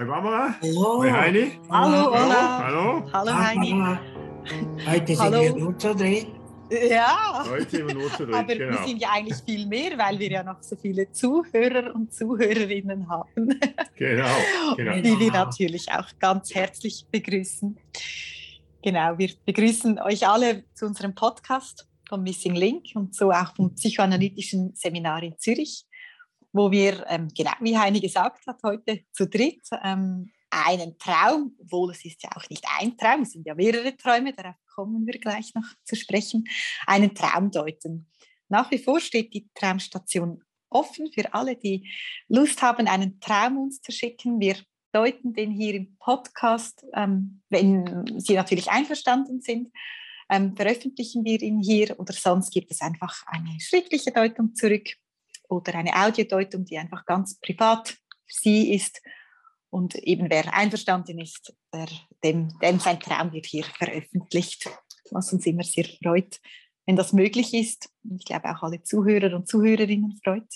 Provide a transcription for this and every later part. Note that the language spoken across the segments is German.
Hoi Barbara. Hallo. Hoi Heidi. Hallo, Ola. Hallo. Hallo Heidi. Mama. Heute sind Hallo. wir nur zu dritt. Ja, Heute sind wir nur zu dritt, aber wir genau. sind ja eigentlich viel mehr, weil wir ja noch so viele Zuhörer und Zuhörerinnen haben, Genau, genau. die wir Genau. natürlich auch ganz herzlich begrüßen. Genau, wir begrüßen euch alle zu unserem Podcast vom Missing Link und so auch vom psychoanalytischen Seminar in Zürich, wo wir, ähm, genau wie Heini gesagt hat, heute zu dritt ähm, einen Traum, obwohl es ist ja auch nicht ein Traum, es sind ja mehrere Träume, darauf kommen wir gleich noch zu sprechen, einen Traum deuten. Nach wie vor steht die Traumstation offen für alle, die Lust haben, einen Traum uns zu schicken. Wir deuten den hier im Podcast, ähm, wenn Sie natürlich einverstanden sind. Ähm, veröffentlichen wir ihn hier oder sonst gibt es einfach eine schriftliche Deutung zurück oder eine Audiodeutung, die einfach ganz privat für Sie ist. Und eben wer einverstanden ist, der, dem, dem sein Traum wird hier veröffentlicht, was uns immer sehr freut, wenn das möglich ist. Ich glaube auch alle Zuhörer und Zuhörerinnen freut.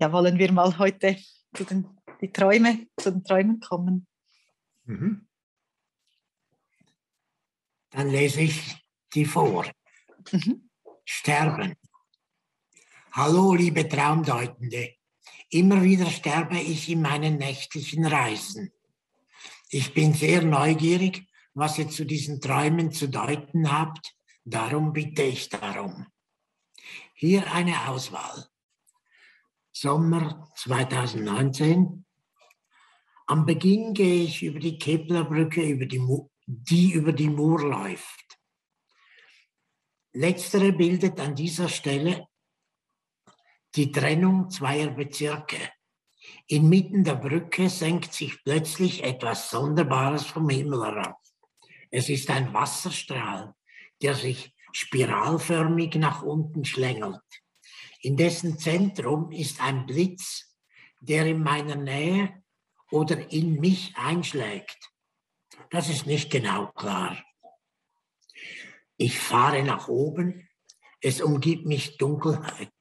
Ja, wollen wir mal heute zu den, die Träume, zu den Träumen kommen. Mhm. Dann lese ich die vor. Mhm. Sterben. Hallo, liebe Traumdeutende. Immer wieder sterbe ich in meinen nächtlichen Reisen. Ich bin sehr neugierig, was ihr zu diesen Träumen zu deuten habt. Darum bitte ich darum. Hier eine Auswahl. Sommer 2019. Am Beginn gehe ich über die Keplerbrücke, über die, die über die Mur läuft. Letztere bildet an dieser Stelle die Trennung zweier Bezirke. Inmitten der Brücke senkt sich plötzlich etwas Sonderbares vom Himmel herab. Es ist ein Wasserstrahl, der sich spiralförmig nach unten schlängelt. In dessen Zentrum ist ein Blitz, der in meiner Nähe oder in mich einschlägt. Das ist nicht genau klar. Ich fahre nach oben, es umgibt mich Dunkelheit.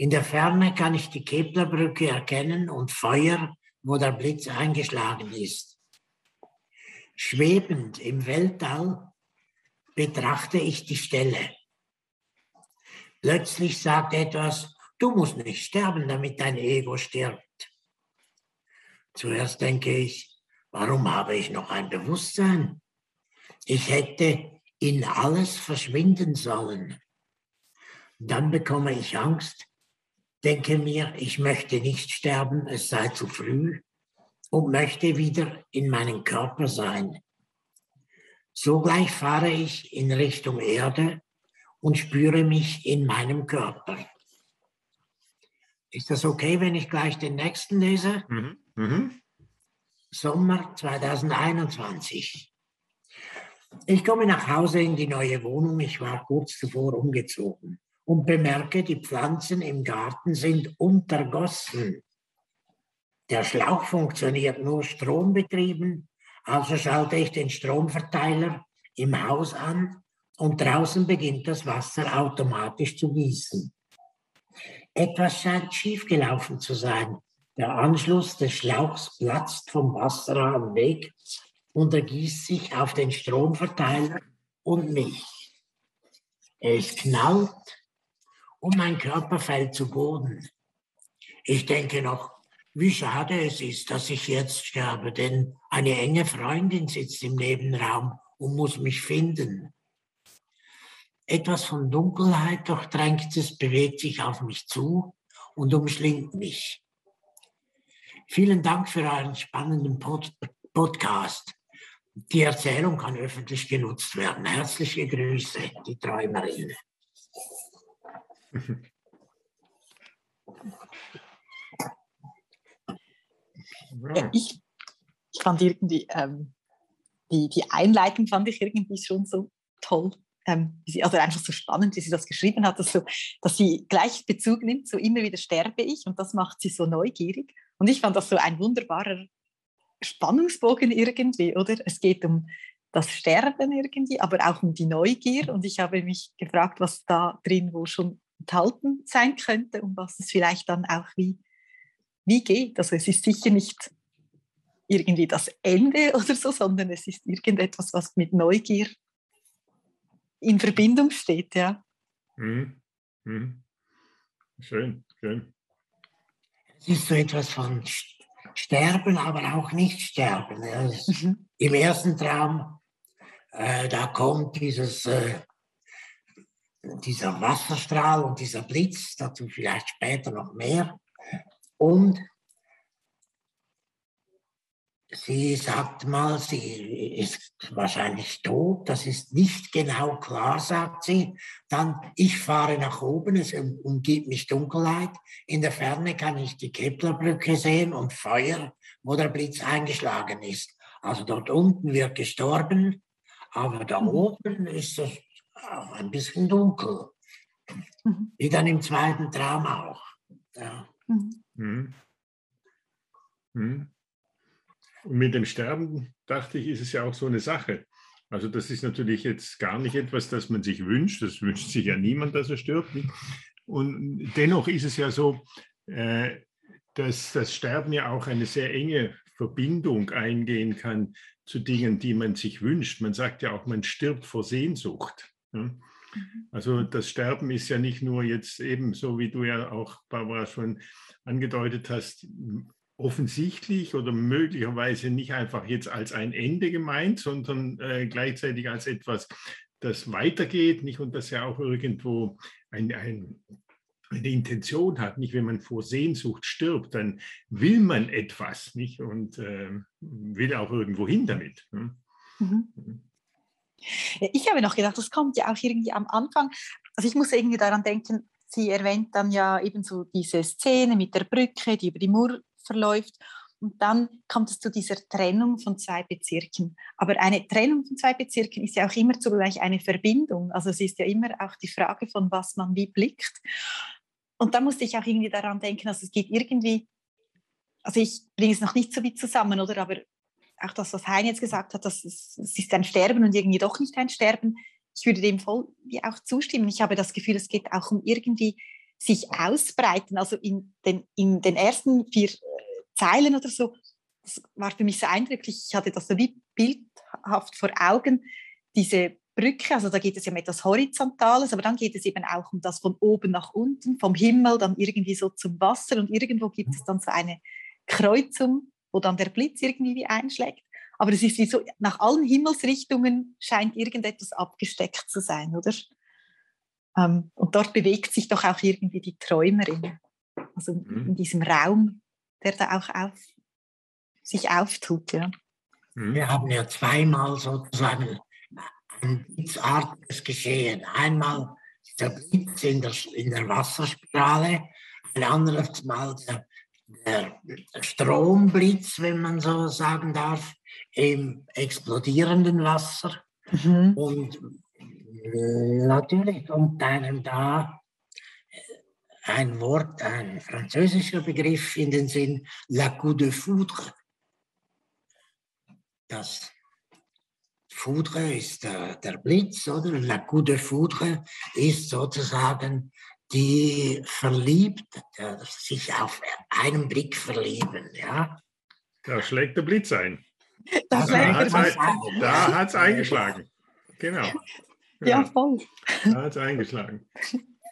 In der Ferne kann ich die Keplerbrücke erkennen und Feuer, wo der Blitz eingeschlagen ist. Schwebend im Weltall betrachte ich die Stelle. Plötzlich sagt etwas, du musst nicht sterben, damit dein Ego stirbt. Zuerst denke ich, warum habe ich noch ein Bewusstsein? Ich hätte in alles verschwinden sollen. Dann bekomme ich Angst, denke mir, ich möchte nicht sterben, es sei zu früh und möchte wieder in meinem Körper sein. Sogleich fahre ich in Richtung Erde und spüre mich in meinem Körper. Ist das okay, wenn ich gleich den nächsten lese? Mhm. Mhm. Sommer 2021. Ich komme nach Hause in die neue Wohnung. Ich war kurz zuvor umgezogen und bemerke, die Pflanzen im Garten sind untergossen. Der Schlauch funktioniert nur strombetrieben, also schalte ich den Stromverteiler im Haus an und draußen beginnt das Wasser automatisch zu gießen. Etwas scheint schiefgelaufen zu sein. Der Anschluss des Schlauchs platzt vom Wasserhahn weg und ergießt sich auf den Stromverteiler und mich. Es knallt und mein Körper fällt zu Boden. Ich denke noch, wie schade es ist, dass ich jetzt sterbe, denn eine enge Freundin sitzt im Nebenraum und muss mich finden. Etwas von Dunkelheit durchtränktes bewegt sich auf mich zu und umschlingt mich. Vielen Dank für euren spannenden Pod Podcast. Die Erzählung kann öffentlich genutzt werden. Herzliche Grüße, die Träumerin. Ja, ich, ich fand irgendwie ähm, die, die Einleitung fand ich irgendwie schon so toll. Ähm, also einfach so spannend, wie sie das geschrieben hat, dass, so, dass sie gleich Bezug nimmt, so immer wieder sterbe ich und das macht sie so neugierig. Und ich fand das so ein wunderbarer Spannungsbogen irgendwie, oder? Es geht um das Sterben irgendwie, aber auch um die Neugier. Und ich habe mich gefragt, was da drin wohl schon enthalten sein könnte und was es vielleicht dann auch wie, wie geht. Also es ist sicher nicht irgendwie das Ende oder so, sondern es ist irgendetwas, was mit Neugier in Verbindung steht, ja. Mhm. Mhm. Schön, schön. Es ist so etwas von Sterben, aber auch nicht sterben. Mhm. Im ersten Traum, äh, da kommt dieses, äh, dieser Wasserstrahl und dieser Blitz, dazu vielleicht später noch mehr. Und Sie sagt mal, sie ist wahrscheinlich tot, das ist nicht genau klar, sagt sie. Dann, ich fahre nach oben, es umgibt mich Dunkelheit. In der Ferne kann ich die Keplerbrücke sehen und Feuer, wo der Blitz eingeschlagen ist. Also dort unten wird gestorben, aber da mhm. oben ist es ein bisschen dunkel. Mhm. Wie dann im zweiten Traum auch. Ja. Mhm. Mhm. mhm. Und mit dem Sterben, dachte ich, ist es ja auch so eine Sache. Also das ist natürlich jetzt gar nicht etwas, das man sich wünscht. Das wünscht sich ja niemand, dass er stirbt. Und dennoch ist es ja so, äh, dass das Sterben ja auch eine sehr enge Verbindung eingehen kann zu Dingen, die man sich wünscht. Man sagt ja auch, man stirbt vor Sehnsucht. Mhm. Also das Sterben ist ja nicht nur jetzt eben so, wie du ja auch, Barbara, schon angedeutet hast, offensichtlich oder möglicherweise nicht einfach jetzt als ein Ende gemeint, sondern äh, gleichzeitig als etwas, das weitergeht, nicht und das ja auch irgendwo ein, ein, eine Intention hat. Nicht, wenn man vor Sehnsucht stirbt, dann will man etwas, nicht und äh, will auch irgendwo hin damit. Ne? Mhm. Mhm. Ich habe noch gedacht, das kommt ja auch irgendwie am Anfang. Also ich muss irgendwie daran denken, sie erwähnt dann ja eben so diese Szene mit der Brücke, die über die Mur verläuft. Und dann kommt es zu dieser Trennung von zwei Bezirken. Aber eine Trennung von zwei Bezirken ist ja auch immer zugleich eine Verbindung. Also es ist ja immer auch die Frage, von was man wie blickt. Und da musste ich auch irgendwie daran denken, also es geht irgendwie, also ich bringe es noch nicht so wie zusammen, oder? Aber auch das, was Hein jetzt gesagt hat, das ist, es ist ein Sterben und irgendwie doch nicht ein Sterben. Ich würde dem voll auch zustimmen. Ich habe das Gefühl, es geht auch um irgendwie sich ausbreiten. Also in den, in den ersten vier Zeilen oder so. Das war für mich so eindrücklich. Ich hatte das so wie bildhaft vor Augen, diese Brücke, also da geht es ja um etwas Horizontales, aber dann geht es eben auch um das von oben nach unten, vom Himmel dann irgendwie so zum Wasser und irgendwo gibt es dann so eine Kreuzung, wo dann der Blitz irgendwie wie einschlägt. Aber es ist wie so, nach allen Himmelsrichtungen scheint irgendetwas abgesteckt zu sein, oder? Ähm, und dort bewegt sich doch auch irgendwie die Träumerin, also in mhm. diesem Raum der da auch auf, sich auftut. Ja. Mhm. Wir haben ja zweimal sozusagen ein blitzartiges Geschehen. Einmal der Blitz in der, in der Wasserspirale, ein anderes Mal der, der Stromblitz, wenn man so sagen darf, im explodierenden Wasser. Mhm. Und äh, natürlich kommt einem da ein Wort, ein französischer Begriff in den Sinn, la coup de foudre. Das Foudre ist der, der Blitz, oder? La coup de foudre ist sozusagen die verliebt, sich auf einen Blick verlieben, ja. Da schlägt der Blitz ein. Da, da hat es eingeschlagen. Genau. Ja, voll. Da hat es eingeschlagen.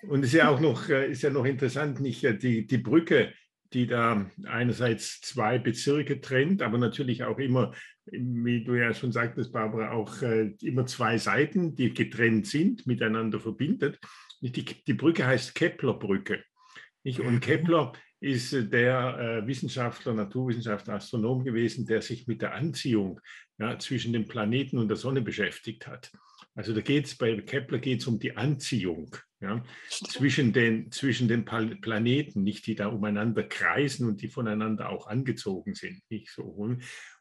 Und es ist ja auch noch, äh, ist ja noch interessant, nicht äh, die, die Brücke, die da einerseits zwei Bezirke trennt, aber natürlich auch immer, wie du ja schon sagtest, Barbara, auch äh, immer zwei Seiten, die getrennt sind, miteinander verbindet. Die, die Brücke heißt Kepler-Brücke. Und mhm. Kepler ist der Wissenschaftler, Naturwissenschaftler, Astronom gewesen, der sich mit der Anziehung ja, zwischen dem Planeten und der Sonne beschäftigt hat. Also da geht es bei Kepler geht's um die Anziehung. Ja? Zwischen, den, zwischen den Planeten, nicht die da umeinander kreisen und die voneinander auch angezogen sind. Nicht so.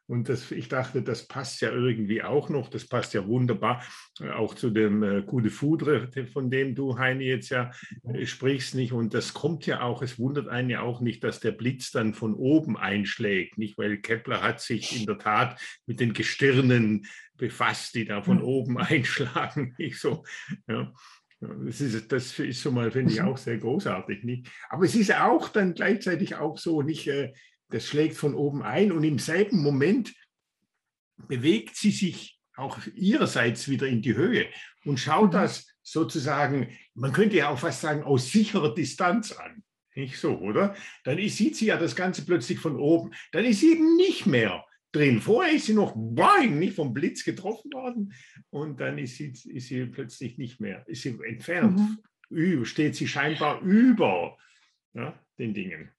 Und das, ich dachte, das passt ja irgendwie auch noch, das passt ja wunderbar äh, auch zu dem äh, Coup de Foudre, von dem du, Heini, jetzt ja äh, sprichst, nicht? Und das kommt ja auch, es wundert einen ja auch nicht, dass der Blitz dann von oben einschlägt, nicht? Weil Kepler hat sich in der Tat mit den Gestirnen befasst, die da von oben einschlagen, nicht so, ja. Das ist, das ist schon mal, finde ich, auch sehr großartig. Nicht? Aber es ist auch dann gleichzeitig auch so, nicht, äh, das schlägt von oben ein und im selben Moment bewegt sie sich auch ihrerseits wieder in die Höhe und schaut mhm. das sozusagen, man könnte ja auch fast sagen, aus sicherer Distanz an. Nicht so, oder? Dann sieht sie ja das Ganze plötzlich von oben. Dann ist sie eben nicht mehr drin. Vorher ist sie noch boing, nicht vom Blitz getroffen worden und dann ist sie, ist sie plötzlich nicht mehr, ist sie entfernt, mhm. steht sie scheinbar über ja, den Dingen.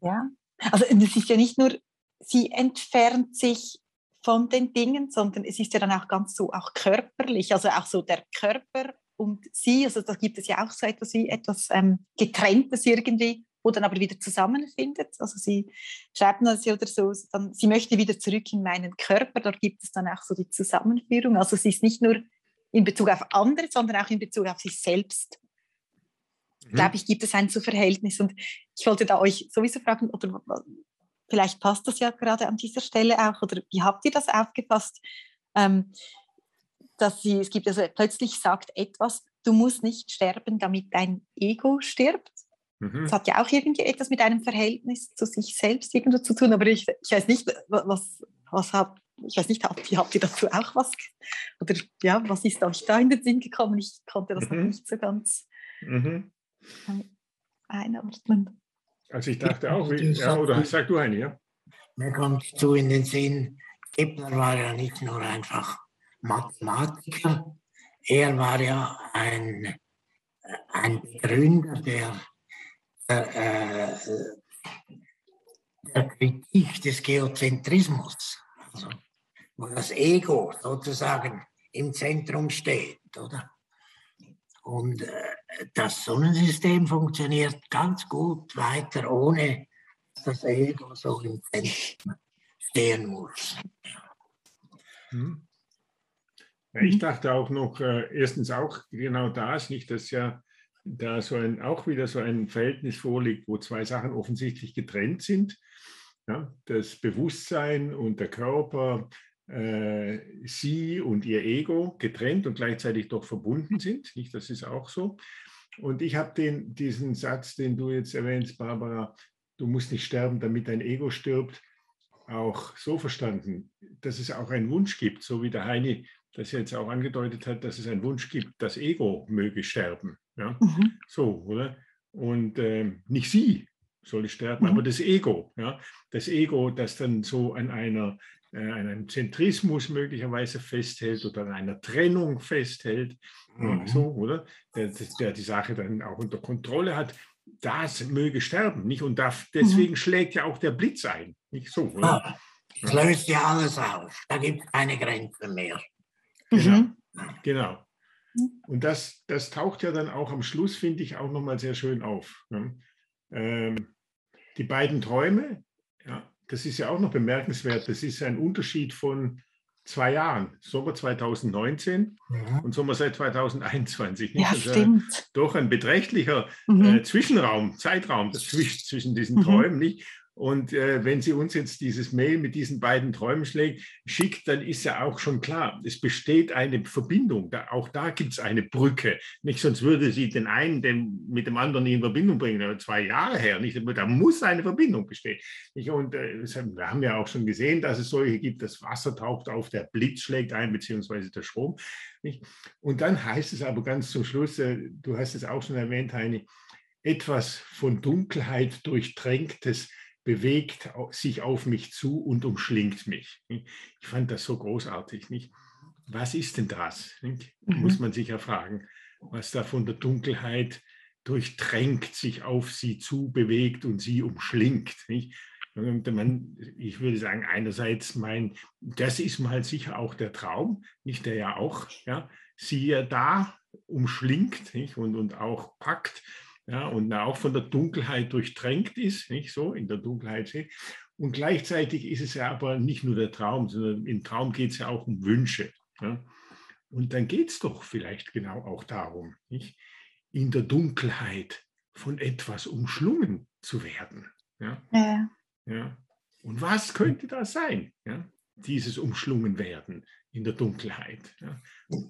Ja, also es ist ja nicht nur, sie entfernt sich von den Dingen, sondern es ist ja dann auch ganz so auch körperlich, also auch so der Körper und sie, also da gibt es ja auch so etwas wie etwas ähm, getrenntes irgendwie, wo dann aber wieder zusammenfindet. Also sie schreibt das oder so, dann, sie möchte wieder zurück in meinen Körper, dort gibt es dann auch so die Zusammenführung. Also sie ist nicht nur in Bezug auf andere, sondern auch in Bezug auf sich selbst mhm. glaube ich, gibt es ein so Verhältnis. Und ich wollte da euch sowieso fragen, oder vielleicht passt das ja gerade an dieser Stelle auch, oder wie habt ihr das aufgepasst? Ähm, dass sie, es gibt also plötzlich sagt etwas, du musst nicht sterben, damit dein Ego stirbt. Mhm. Das hat ja auch irgendwie etwas mit einem Verhältnis zu sich selbst irgendwo zu tun, aber ich, ich weiß nicht, was, was habt ich weiß nicht, habt, habt ihr dazu auch was? Oder ja, was ist euch da in den Sinn gekommen? Ich konnte das mhm. noch nicht so ganz. Mhm einordnen. Also ich dachte auch, wie, ja, oder sag du eine, ja? Mir kommt zu in den Sinn, Kepler war ja nicht nur einfach Mathematiker, er war ja ein, ein Begründer der, der, äh, der Kritik des Geozentrismus, also, wo das Ego sozusagen im Zentrum steht, oder? Und äh, das Sonnensystem funktioniert ganz gut weiter, ohne dass das Ego so im Zentrum stehen muss. Hm. Ich dachte auch noch, äh, erstens auch genau das, nicht, dass ja da so ein, auch wieder so ein Verhältnis vorliegt, wo zwei Sachen offensichtlich getrennt sind. Ja, das Bewusstsein und der Körper äh, sie und ihr Ego getrennt und gleichzeitig doch verbunden sind. Nicht, das ist auch so. Und ich habe diesen Satz, den du jetzt erwähnst, Barbara, du musst nicht sterben, damit dein Ego stirbt, auch so verstanden, dass es auch einen Wunsch gibt, so wie der Heini das jetzt auch angedeutet hat, dass es einen Wunsch gibt, das Ego möge sterben. Ja? Mhm. So, oder? Und äh, nicht sie soll sterben, mhm. aber das Ego. Ja? Das Ego, das dann so an einer an einem Zentrismus möglicherweise festhält oder an einer Trennung festhält, mhm. so, oder? Der, der, die Sache dann auch unter Kontrolle hat, das möge sterben, nicht? Und da, deswegen mhm. schlägt ja auch der Blitz ein, nicht so, oder? Es löst ja alles auf, da gibt es keine Grenzen mehr. Genau, mhm. genau. Und das, das taucht ja dann auch am Schluss, finde ich, auch nochmal sehr schön auf. Ne? Ähm, die beiden Träume, ja, das ist ja auch noch bemerkenswert, das ist ein Unterschied von zwei Jahren, Sommer 2019 ja. und Sommer seit 2021. Nicht? Ja, also stimmt. Doch ein beträchtlicher mhm. äh, Zwischenraum, Zeitraum zwischen, zwischen diesen mhm. Träumen. Nicht? Und äh, wenn sie uns jetzt dieses Mail mit diesen beiden Träumen schlägt, schickt, dann ist ja auch schon klar, es besteht eine Verbindung. Da, auch da gibt es eine Brücke. Nicht, sonst würde sie den einen den, mit dem anderen in Verbindung bringen, zwei Jahre her. Nicht? Da muss eine Verbindung bestehen. Nicht? Und äh, wir haben ja auch schon gesehen, dass es solche gibt, das Wasser taucht auf, der Blitz schlägt ein, beziehungsweise der Strom. Nicht? Und dann heißt es aber ganz zum Schluss, äh, du hast es auch schon erwähnt, Heini, etwas von Dunkelheit durchtränktes bewegt sich auf mich zu und umschlingt mich. Ich fand das so großartig. Nicht? Was ist denn das? Nicht? Mhm. Muss man sich ja fragen, was da von der Dunkelheit durchtränkt, sich auf sie zu bewegt und sie umschlingt. Nicht? Man, ich würde sagen, einerseits mein, das ist mal sicher auch der Traum, nicht der ja auch, ja, siehe da, umschlingt nicht? Und, und auch packt ja, und auch von der Dunkelheit durchtränkt ist, nicht so, in der Dunkelheit steht. Und gleichzeitig ist es ja aber nicht nur der Traum, sondern im Traum geht es ja auch um Wünsche. Ja. Und dann geht es doch vielleicht genau auch darum, nicht? in der Dunkelheit von etwas umschlungen zu werden. Ja? Ja. ja. Und was könnte das sein, ja? dieses umschlungen werden in der Dunkelheit? Ja?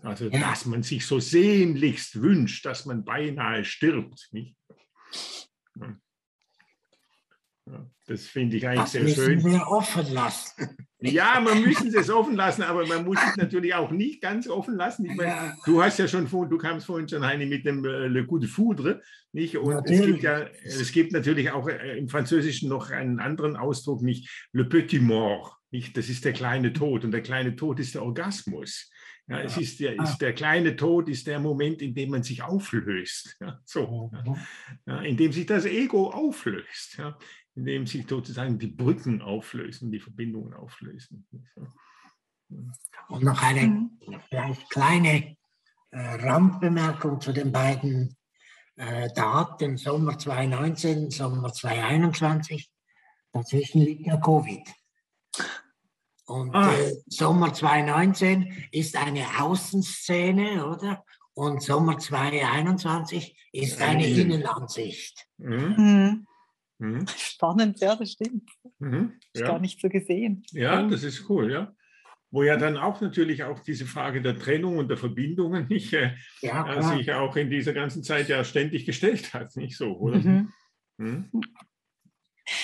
Also, dass man sich so sehnlichst wünscht, dass man beinahe stirbt. Nicht? Ja. Das finde ich eigentlich das sehr müssen schön. wir offen lassen. Ja, man müssen es offen lassen, aber man muss es natürlich auch nicht ganz offen lassen. Ich meine, ja. du hast ja schon du kamst vorhin schon Heini mit dem äh, Le Coup de Foudre, nicht? Und es gibt ja, es gibt natürlich auch äh, im Französischen noch einen anderen Ausdruck, nicht Le Petit Mort, nicht? Das ist der kleine Tod und der kleine Tod ist der Orgasmus. Ja, es ist der, ist der kleine Tod ist der Moment, in dem man sich auflöst. Ja, so, ja, in dem sich das Ego auflöst. Ja in dem sich sozusagen die Brücken auflösen, die Verbindungen auflösen. Und noch eine mhm. vielleicht kleine äh, Randbemerkung zu den beiden äh, Daten, Sommer 2019, Sommer 2021. Dazwischen liegt ja Covid. Und ah. äh, Sommer 2019 ist eine Außenszene, oder? Und Sommer 2021 ist eine Innenansicht. Mhm. mhm. Mhm. Spannend, ja, das stimmt. Mhm, ja. Gar nicht so gesehen. Ja, das ist cool, ja. Wo ja dann auch natürlich auch diese Frage der Trennung und der Verbindungen nicht, äh, ja, äh, sich auch in dieser ganzen Zeit ja ständig gestellt hat, nicht so, oder?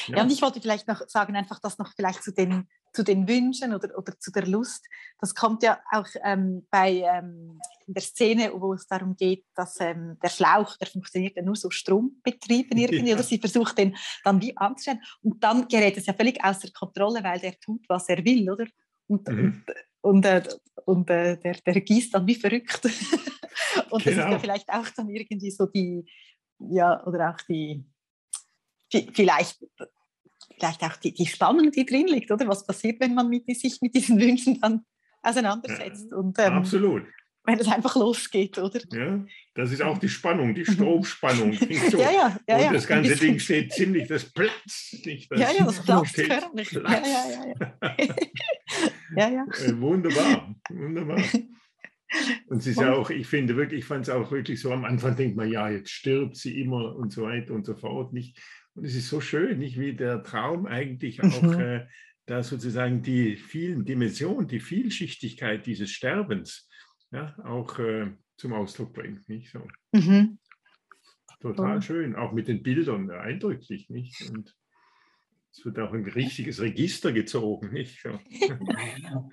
Ja. ja. und ich wollte vielleicht noch sagen, einfach das noch vielleicht zu den zu den Wünschen oder, oder zu der Lust. Das kommt ja auch ähm, bei ähm, in der Szene, wo es darum geht, dass ähm, der Schlauch, der funktioniert ja nur so strombetrieben irgendwie, ja. oder sie versucht den dann wie anzustellen und dann gerät es ja völlig außer Kontrolle, weil der tut, was er will, oder? Und, mhm. und, und, äh, und äh, der, der gießt dann wie verrückt. und genau. das ist ja genau. vielleicht auch dann irgendwie so die, ja, oder auch die, vielleicht vielleicht auch die, die Spannung, die drin liegt, oder? Was passiert, wenn man mit, sich mit diesen Wünschen dann auseinandersetzt? Ja, und, ähm, absolut. Wenn es einfach losgeht, oder? Ja, das ist auch die Spannung, die Stromspannung. So. ja, ja, ja, und das ganze Ding steht ziemlich, das platzt nicht. Das ja, ja, das platzt förmlich. Ja, ja, ja. Ja, ja. ja. Äh, wunderbar, wunderbar. Und es ist ja auch, ich finde wirklich, ich fand es auch wirklich so, am Anfang denkt man, ja, jetzt stirbt sie immer und so weiter und so fort. Nicht, und es ist so schön, nicht wie der Traum eigentlich auch mhm. äh, da sozusagen die vielen Dimensionen, die Vielschichtigkeit dieses Sterbens ja, auch äh, zum Ausdruck bringt. Nicht so. Mhm. Total oh. schön, auch mit den Bildern, eindrücklich, nicht? Und es wird auch ein richtiges Register gezogen, nicht? So.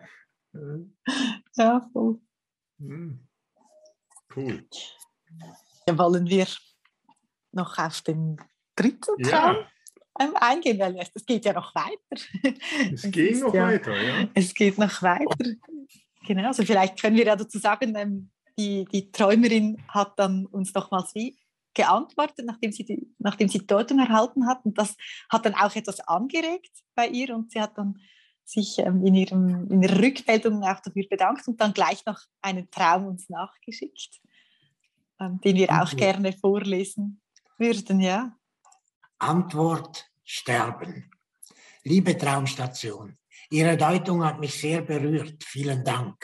ja, voll. Mhm. Cool. Ja, wollen wir noch auf den dritten Traum ja. eingehen, weil es geht ja noch weiter. Es, es geht noch ja, weiter, ja. Es geht noch weiter. Genau, also vielleicht können wir ja dazu sagen, ähm, die, die Träumerin hat dann uns nochmals wie geantwortet, nachdem sie, die, nachdem sie Deutung erhalten hat. Und das hat dann auch etwas angeregt bei ihr und sie hat dann sich ähm, in, ihrem, in ihrer Rückmeldung auch dafür bedankt und dann gleich noch einen Traum uns nachgeschickt, ähm, den wir auch gerne vorlesen würden, ja. Antwort sterben. Liebe Traumstation, Ihre Deutung hat mich sehr berührt. Vielen Dank.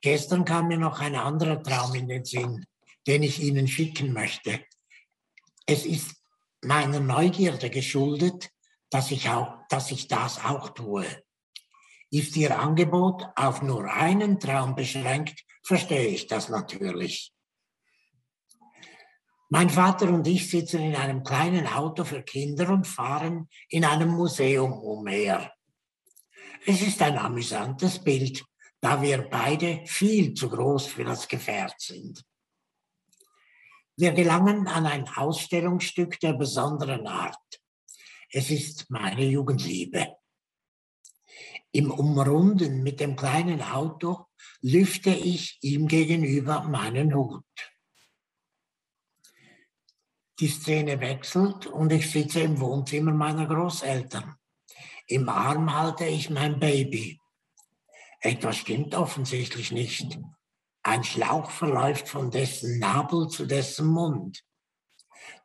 Gestern kam mir noch ein anderer Traum in den Sinn, den ich Ihnen schicken möchte. Es ist meiner Neugierde geschuldet, dass ich, auch, dass ich das auch tue. Ist Ihr Angebot auf nur einen Traum beschränkt, verstehe ich das natürlich. Mein Vater und ich sitzen in einem kleinen Auto für Kinder und fahren in einem Museum umher. Es ist ein amüsantes Bild, da wir beide viel zu groß für das Gefährt sind. Wir gelangen an ein Ausstellungsstück der besonderen Art. Es ist meine Jugendliebe. Im Umrunden mit dem kleinen Auto lüfte ich ihm gegenüber meinen Hut. Die Szene wechselt und ich sitze im Wohnzimmer meiner Großeltern. Im Arm halte ich mein Baby. Etwas stimmt offensichtlich nicht. Ein Schlauch verläuft von dessen Nabel zu dessen Mund.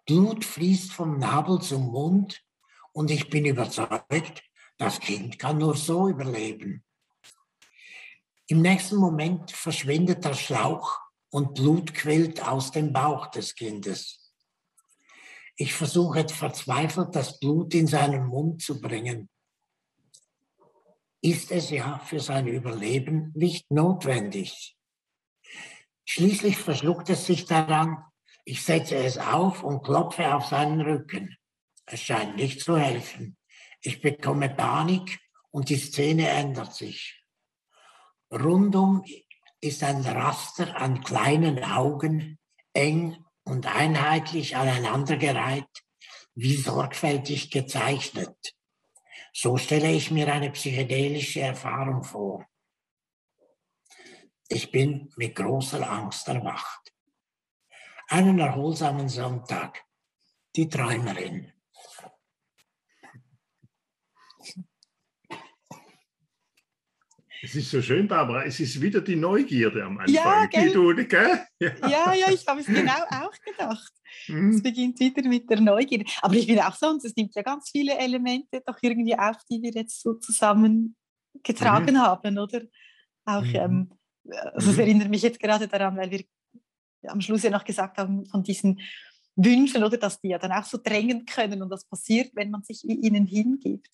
Blut fließt vom Nabel zum Mund und ich bin überzeugt, das Kind kann nur so überleben. Im nächsten Moment verschwindet der Schlauch und Blut quillt aus dem Bauch des Kindes. Ich versuche verzweifelt, das Blut in seinen Mund zu bringen. Ist es ja für sein Überleben nicht notwendig. Schließlich verschluckt es sich daran. Ich setze es auf und klopfe auf seinen Rücken. Es scheint nicht zu helfen. Ich bekomme Panik und die Szene ändert sich. Rundum ist ein Raster an kleinen Augen, eng und einheitlich aneinandergereiht, wie sorgfältig gezeichnet. So stelle ich mir eine psychedelische Erfahrung vor. Ich bin mit großer Angst erwacht. Einen erholsamen Sonntag. Die Träumerin. Es ist so schön, Barbara. Es ist wieder die Neugierde am Anfang. Ja, gell? Du, gell? Ja. ja, ja, ich habe es genau auch gedacht. Mhm. Es beginnt wieder mit der Neugierde. Aber ich bin auch sonst, es nimmt ja ganz viele Elemente doch irgendwie auf, die wir jetzt so zusammengetragen mhm. haben, oder? Auch, mhm. ähm, also es mhm. erinnert mich jetzt gerade daran, weil wir am Schluss ja noch gesagt haben, von diesen Wünschen, oder, dass die ja dann auch so drängen können und das passiert, wenn man sich ihnen hingibt.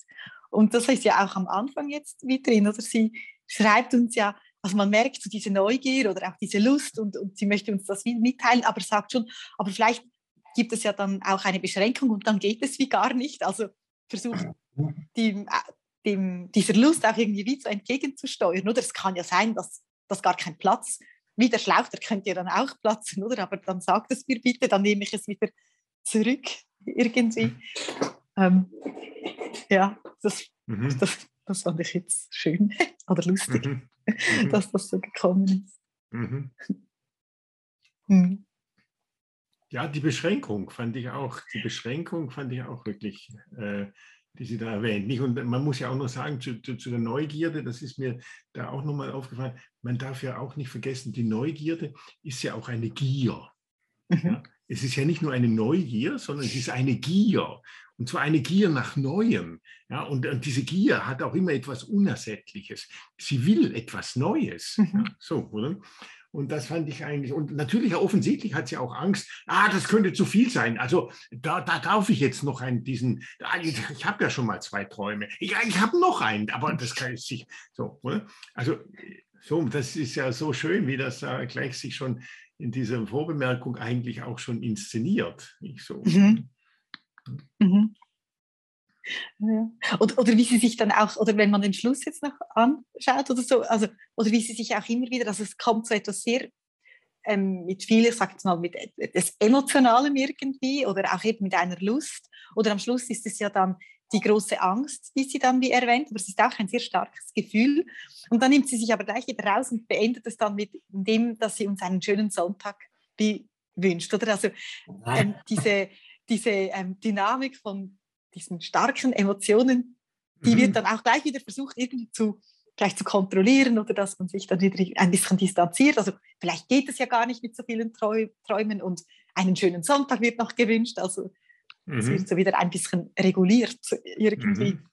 Und das ist ja auch am Anfang jetzt wieder drin, oder? Sie schreibt uns ja, also man merkt so diese Neugier oder auch diese Lust und, und sie möchte uns das mitteilen, aber sagt schon, aber vielleicht gibt es ja dann auch eine Beschränkung und dann geht es wie gar nicht. Also versucht dem, dem, dieser Lust auch irgendwie wie so entgegenzusteuern. Oder es kann ja sein, dass, dass gar kein Platz, wie der Schlauch, der könnte ja dann auch platzen, oder? Aber dann sagt es mir bitte, dann nehme ich es wieder zurück irgendwie. Ähm, ja, das, mhm. das, das fand ich jetzt schön oder lustig, mhm. Mhm. dass das so gekommen ist. Mhm. mhm. Ja, die Beschränkung fand ich auch, die Beschränkung fand ich auch wirklich, äh, die Sie da erwähnt. Nicht, und man muss ja auch noch sagen, zu, zu, zu der Neugierde, das ist mir da auch nochmal aufgefallen, man darf ja auch nicht vergessen, die Neugierde ist ja auch eine Gier. Mhm. Ja? Es ist ja nicht nur eine Neugier, sondern es ist eine Gier. Und zwar eine Gier nach Neuem. Ja, und, und diese Gier hat auch immer etwas Unersättliches. Sie will etwas Neues. Mhm. Ja, so, oder? Und das fand ich eigentlich, und natürlich offensichtlich hat sie auch Angst, ah, das könnte zu viel sein. Also da, da darf ich jetzt noch einen, diesen, ah, ich, ich habe ja schon mal zwei Träume. Ich, ich habe noch einen, aber das kann ich sich, so, oder? Also so, das ist ja so schön, wie das äh, gleich sich schon in dieser Vorbemerkung eigentlich auch schon inszeniert. Nicht so. Mhm. Mhm. Ja. Oder, oder wie sie sich dann auch, oder wenn man den Schluss jetzt noch anschaut oder so, also, oder wie sie sich auch immer wieder, also es kommt so etwas sehr ähm, mit viel, ich sage jetzt mal, mit etwas Emotionalem irgendwie oder auch eben mit einer Lust. Oder am Schluss ist es ja dann die große Angst, die sie dann wie erwähnt, aber es ist auch ein sehr starkes Gefühl. Und dann nimmt sie sich aber gleich wieder raus und beendet es dann mit dem, dass sie uns einen schönen Sonntag wünscht. Oder also ähm, diese diese ähm, Dynamik von diesen starken Emotionen, die mhm. wird dann auch gleich wieder versucht, irgendwie zu, gleich zu kontrollieren oder dass man sich dann wieder ein bisschen distanziert. Also vielleicht geht es ja gar nicht mit so vielen Träumen und einen schönen Sonntag wird noch gewünscht. Also mhm. es wird so wieder ein bisschen reguliert irgendwie. Mhm.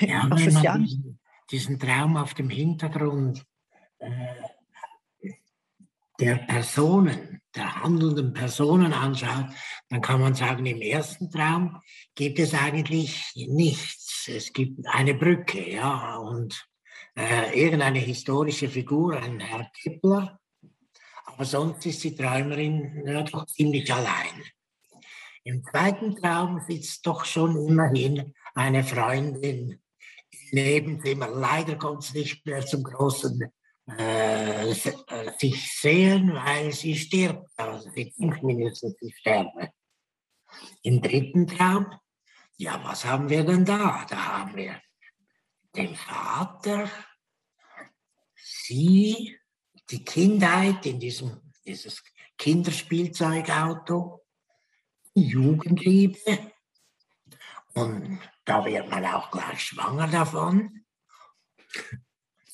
Ja, wenn man ja diesen, diesen, Traum auf dem Hintergrund äh, der Personen, der handelnden Personen anschaut, dann kann man sagen, im ersten Traum gibt es eigentlich nichts. Es gibt eine Brücke, ja, und äh, irgendeine historische Figur, ein Herr Kepler, aber sonst ist die Träumerin ja, doch ziemlich allein. Im zweiten Traum sitzt doch schon immerhin eine Freundin im Nebenzimmer. Leider kommt es nicht mehr zum großen äh, sich sehen, weil sie stirbt. Also sie denkt mindestens, sie sterbe. Im dritten Traum, ja, was haben wir denn da? Da haben wir den Vater, sie, die Kindheit in diesem dieses Kinderspielzeugauto, die Jugendliebe und da wird man auch gleich schwanger davon.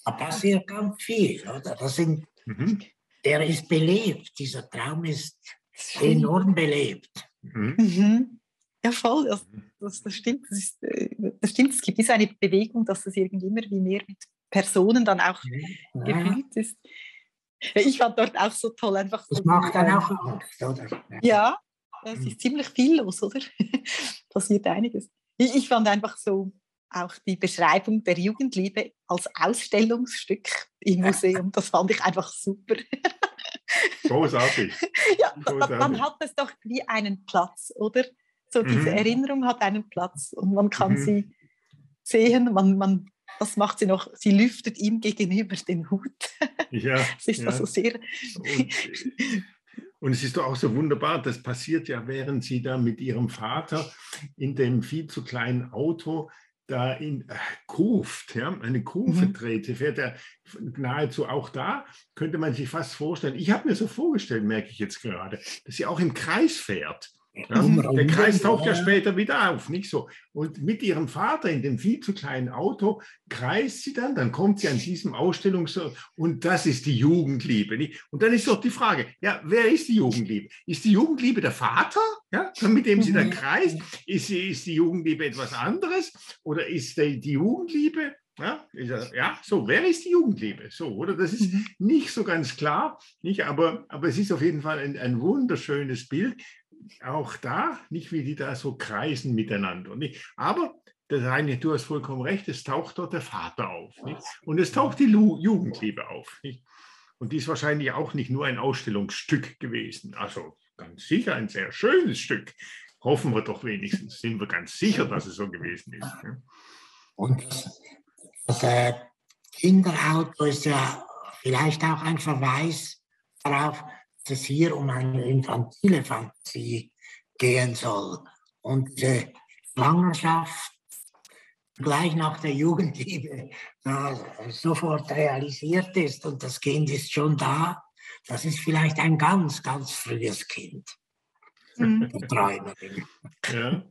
Da passiert ganz viel, oder? Das sind, mhm. Der ist belebt, dieser Traum ist enorm belebt. Mhm. Mhm. Ja, voll, das, das, das stimmt. Das, ist, äh, das stimmt. Es gibt diese eine Bewegung, dass es irgendwie immer wie mehr mit Personen dann auch ja. gefüllt ist. Ich fand dort auch so toll, einfach Das so macht dann auch Angst, oder? Ja, es ist ziemlich viel los, oder? Passiert einiges. Ich, ich fand einfach so auch die Beschreibung der Jugendliebe als Ausstellungsstück im Museum, das fand ich einfach super. Großartig. ja, Großartig. dann hat es doch wie einen Platz, oder? So diese mhm. Erinnerung hat einen Platz und man kann mhm. sie sehen, man, man, was macht sie noch? Sie lüftet ihm gegenüber den Hut. Ja. das ist ja. also sehr. Und, und es ist doch auch so wunderbar, das passiert ja, während sie da mit ihrem Vater in dem viel zu kleinen Auto da in äh, Kuft, ja, eine Kufe mhm. drehte, fährt er nahezu auch da, könnte man sich fast vorstellen. Ich habe mir so vorgestellt, merke ich jetzt gerade, dass sie auch im Kreis fährt. Ja, der Kreis taucht ja später wieder auf, nicht so. Und mit ihrem Vater in dem viel zu kleinen Auto kreist sie dann, dann kommt sie an diesem Ausstellungsort und das ist die Jugendliebe. Nicht? Und dann ist doch die Frage, ja, wer ist die Jugendliebe? Ist die Jugendliebe der Vater, ja, mit dem sie dann mhm. kreist? Ist, ist die Jugendliebe etwas anderes? Oder ist die, die Jugendliebe ja, ja, so, wer ist die Jugendliebe? So, oder? Das ist mhm. nicht so ganz klar, nicht? Aber, aber es ist auf jeden Fall ein, ein wunderschönes Bild, auch da, nicht wie die da so kreisen miteinander. Nicht? Aber das eine, du hast vollkommen recht, es taucht dort der Vater auf. Nicht? Und es taucht die Lu Jugendliebe auf. Nicht? Und die ist wahrscheinlich auch nicht nur ein Ausstellungsstück gewesen. Also ganz sicher ein sehr schönes Stück. Hoffen wir doch wenigstens, sind wir ganz sicher, dass es so gewesen ist. Und das äh, Kinderauto ist ja vielleicht auch ein Verweis darauf, es hier um eine infantile Fantasie gehen soll. Und die Schwangerschaft gleich nach der Jugendliebe sofort realisiert ist und das Kind ist schon da, das ist vielleicht ein ganz, ganz frühes Kind. Mhm. Träumerin. Ja.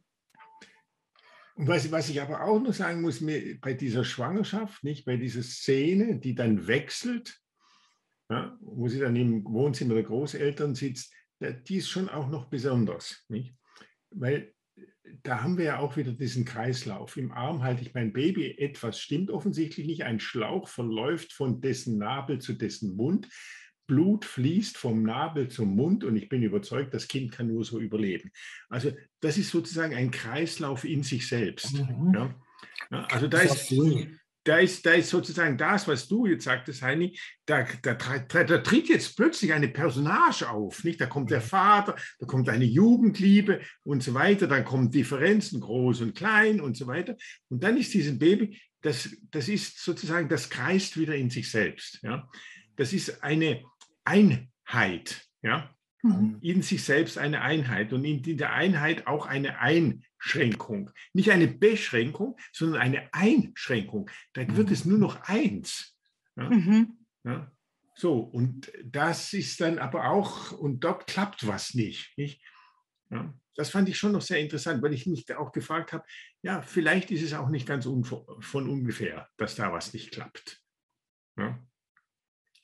Und was, was ich aber auch noch sagen muss, mir, bei dieser Schwangerschaft, nicht bei dieser Szene, die dann wechselt ja, wo sie dann im Wohnzimmer der Großeltern sitzt, die ist schon auch noch besonders. Nicht? Weil da haben wir ja auch wieder diesen Kreislauf. Im Arm halte ich mein Baby, etwas stimmt offensichtlich nicht. Ein Schlauch verläuft von dessen Nabel zu dessen Mund. Blut fließt vom Nabel zum Mund und ich bin überzeugt, das Kind kann nur so überleben. Also das ist sozusagen ein Kreislauf in sich selbst. Mhm. Ja? Also da ist, da ist, da ist sozusagen das, was du jetzt sagtest, Heini, da, da, da, da, tritt jetzt plötzlich eine Personage auf. Nicht? Da kommt der Vater, da kommt eine Jugendliebe und so weiter, dann kommen Differenzen, groß und klein und so weiter. Und dann ist dieses Baby, das, das ist sozusagen, das kreist wieder in sich selbst. Ja? Das ist eine Einheit. Ja? Mhm. In sich selbst eine Einheit und in der Einheit auch eine Einschränkung. Nicht eine Beschränkung, sondern eine Einschränkung. Da wird mhm. es nur noch eins. Ja? Mhm. Ja? So, und das ist dann aber auch, und dort klappt was nicht. nicht? Ja? Das fand ich schon noch sehr interessant, weil ich mich auch gefragt habe, ja, vielleicht ist es auch nicht ganz von ungefähr, dass da was nicht klappt. Ja?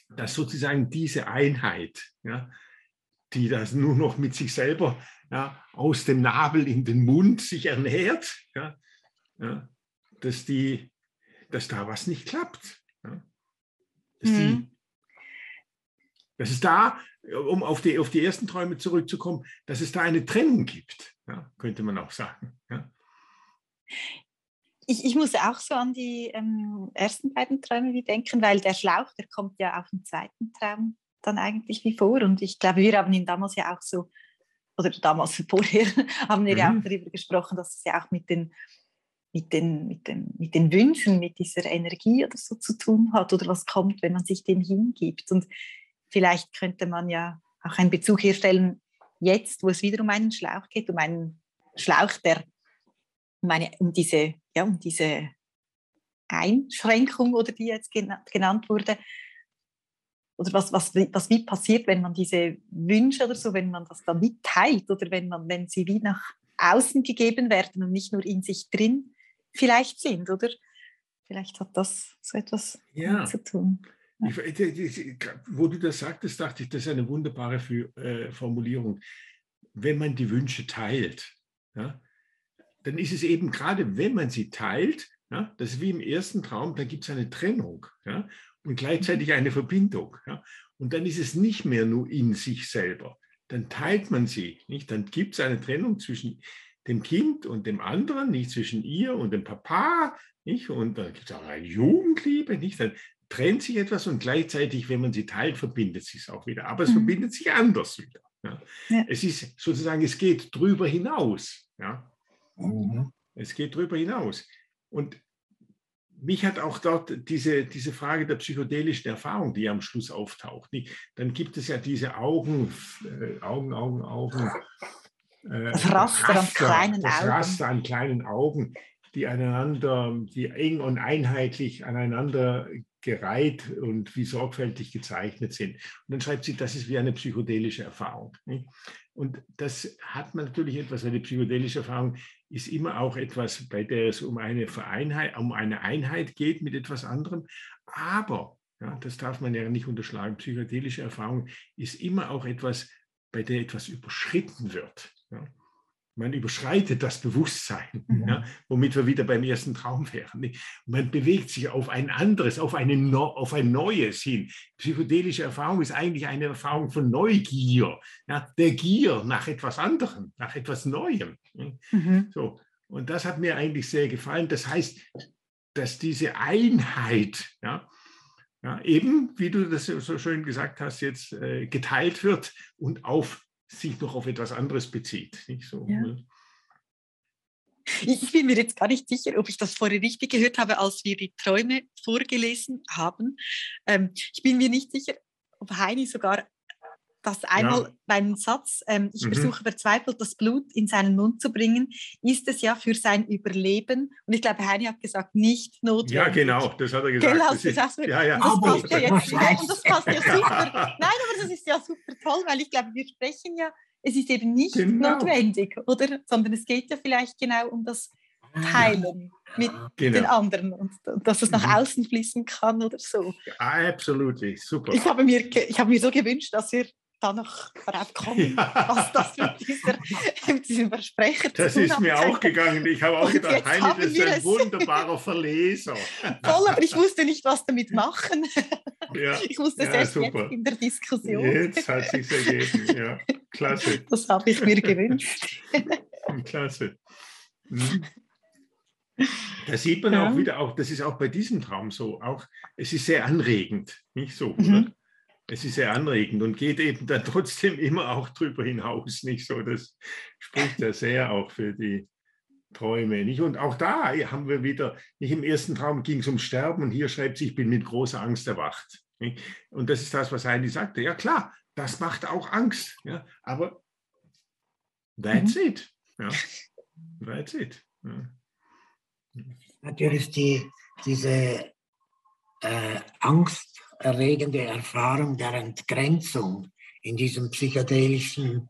Dass sozusagen diese Einheit, ja, die das nur noch mit sich selber ja, aus dem Nabel in den Mund sich ernährt, ja, ja, dass, die, dass da was nicht klappt. Dass, mhm. die, dass es da, um auf die, auf die ersten Träume zurückzukommen, dass es da eine Trennung gibt, könnte man auch sagen. Ich, ich muss auch so an die ähm, ersten beiden Träume denken, weil der Schlauch, der kommt ja auf den zweiten Traum dann eigentlich wie vor. Und ich glaube, wir haben ihn damals ja auch so, oder damals vorher, haben wir mhm. ja auch darüber gesprochen, dass es ja auch mit den, mit, den, mit, den, mit den Wünschen, mit dieser Energie oder so zu tun hat oder was kommt, wenn man sich dem hingibt. Und vielleicht könnte man ja auch einen Bezug herstellen, jetzt, wo es wieder um einen Schlauch geht, um einen Schlauch, der um, eine, um diese, ja, um diese Einschränkung oder die jetzt genannt wurde, oder was, was, was wie passiert, wenn man diese Wünsche oder so, wenn man das dann mitteilt oder wenn, man, wenn sie wie nach außen gegeben werden und nicht nur in sich drin vielleicht sind, oder? Vielleicht hat das so etwas Ja. zu tun. Ich, ich, wo du das sagtest, dachte ich, das ist eine wunderbare für, äh, Formulierung. Wenn man die Wünsche teilt, ja, dann ist es eben gerade, wenn man sie teilt, ja, das ist wie im ersten Traum, da gibt es eine Trennung ja, und gleichzeitig eine Verbindung. Ja, und dann ist es nicht mehr nur in sich selber. Dann teilt man sie. Nicht? Dann gibt es eine Trennung zwischen dem Kind und dem anderen, nicht zwischen ihr und dem Papa. Nicht? Und dann gibt es auch eine Jugendliebe. Nicht? Dann trennt sich etwas und gleichzeitig, wenn man sie teilt, verbindet sich es auch wieder. Aber es Mhm. verbindet sich anders wieder. Ja. Ja. Es ist sozusagen, es geht drüber hinaus. Ja. Mhm. Es geht darüber hinaus. Und mich hat auch dort diese, diese Frage der psychedelischen Erfahrung, die am Schluss auftaucht. Die, dann gibt es ja diese Augen, äh, Augen, Augen, Augen. äh, Das Raster an kleinen das Augen. Raster an kleinen Augen, die aneinander, die eng und einheitlich aneinander gereiht und wie sorgfältig gezeichnet sind. Und dann schreibt sie, das ist wie eine psychedelische Erfahrung. nicht? Und das hat man natürlich etwas, die psychedelische Erfahrung ist immer auch etwas, bei der es um eine Vereinheit, um eine Einheit geht mit etwas anderem. Aber, ja, das darf man ja nicht unterschlagen, psychedelische Erfahrung ist immer auch etwas, bei der etwas überschritten wird. Ja. Man überschreitet das Bewusstsein, Mhm. ja, womit wir wieder beim ersten Traum wären. Man bewegt sich auf ein anderes, auf, eine, auf ein Neues hin. Psychedelische Erfahrung ist eigentlich eine Erfahrung von Neugier, ja, der Gier nach etwas anderem, nach etwas Neuem. Mhm. So, und das hat mir eigentlich sehr gefallen. Das heißt, dass diese Einheit, ja, ja, eben, wie du das so schön gesagt hast, jetzt äh, geteilt wird und auf sich noch auf etwas anderes bezieht. Nicht so, Ja. ne? Ich bin mir jetzt gar nicht sicher, ob ich das vorher richtig gehört habe, als wir die Träume vorgelesen haben. Ähm, ich bin mir nicht sicher, ob Heini sogar das einmal beim Satz, ähm, ich Mhm. versuche verzweifelt das Blut in seinen Mund zu bringen, ist es ja für sein Überleben. Und ich glaube, Heini hat gesagt, nicht notwendig. Ja, genau, das hat er gesagt. Gell, Das hast du ist- gesagt? ja, ja. Und das passt ja das jetzt. Und das passt ja super. Nein, aber das ist ja super toll, weil ich glaube, wir sprechen ja, es ist eben nicht Genau. notwendig, oder? Sondern es geht ja vielleicht genau um das Teilen mit den Genau, anderen und dass es nach Mhm. außen fließen kann oder so. absolutely, super. Ich habe mir, ich habe mir so gewünscht, dass wir da noch darauf kommen, Ja. was das mit, dieser, mit diesem Versprecher Das zu tun ist mir auch gegangen. Ich habe auch Und gedacht, Heini, das ist ein es. wunderbarer Verleser. Voll, aber ich wusste nicht, was damit machen. Ja, Ich wusste es Ja, erst super. jetzt in der Diskussion. jetzt hat sich ergeben. Ja, klasse. Das habe ich mir gewünscht. Klasse. Mhm. Da sieht man Ja. auch wieder, auch, das ist auch bei diesem Traum so, auch, es ist sehr anregend, nicht so, Mhm. Es ist sehr anregend und geht eben dann trotzdem immer auch drüber hinaus, nicht so. Das spricht ja sehr auch für die Träume, nicht? Und auch da haben wir wieder, nicht im ersten Traum ging es um Sterben und hier schreibt sie, ich bin mit großer Angst erwacht. Nicht? Und das ist das, was Heidi sagte. Ja klar, das macht auch Angst, ja, aber that's it. Ja. That's it. Ja. Natürlich die, diese äh, angsterregende Erfahrung der Entgrenzung in diesem psychedelischen,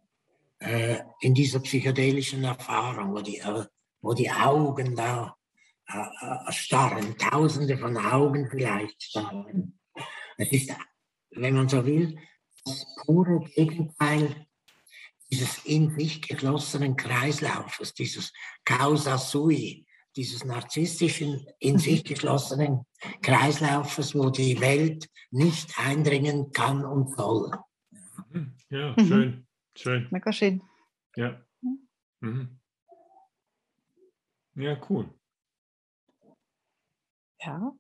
äh, in dieser psychedelischen Erfahrung, wo die, äh, wo die Augen da äh, äh, starren, tausende von Augen vielleicht starren. Es ist, wenn man so will, das pure Gegenteil dieses in sich geschlossenen Kreislaufes, dieses Causa sui, dieses narzisstischen, in sich geschlossenen Kreislaufes, wo die Welt nicht eindringen kann und soll. Ja, Mhm. schön, schön. Mega schön. Ja. Mhm. Ja, cool. Ja,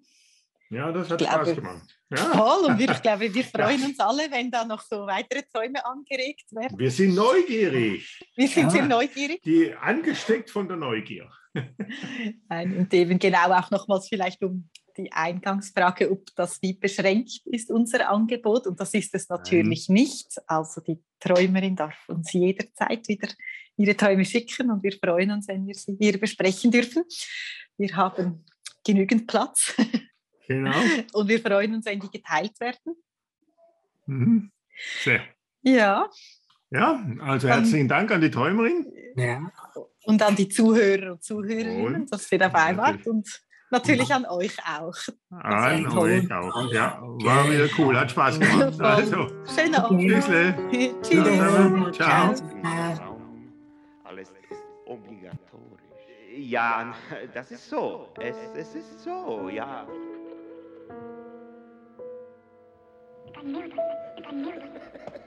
Ja, das hat glaube- Spaß gemacht. Ja, toll. Und wir, ich glaube, wir freuen uns alle, wenn da noch so weitere Träume angeregt werden. wir sind neugierig. Wir sind Ja. sehr neugierig. Die angesteckt von der Neugier. Nein, Und eben genau auch nochmals vielleicht um die Eingangsfrage, ob das wie beschränkt ist, unser Angebot. Und das ist es natürlich nicht. Also die Träumerin darf uns jederzeit wieder ihre Träume schicken und wir freuen uns, wenn wir sie hier besprechen dürfen. Wir haben genügend Platz Genau. und wir freuen uns, wenn die geteilt werden. Mhm. Sehr. Ja, Ja, also herzlichen Dank an die Träumerin. Ja, und an die Zuhörer und Zuhörerinnen, Jawohl. dass ihr dabei wart und natürlich an euch auch. An euch toll. auch. Ja, war wieder cool, hat Spaß gemacht. Also, Schönen Abend. tschüssle. Tschüss. Ciao. Ciao. Alles ist obligatorisch. Ja, das ist so. Es, es ist so, ja. Cannuto, cannuto.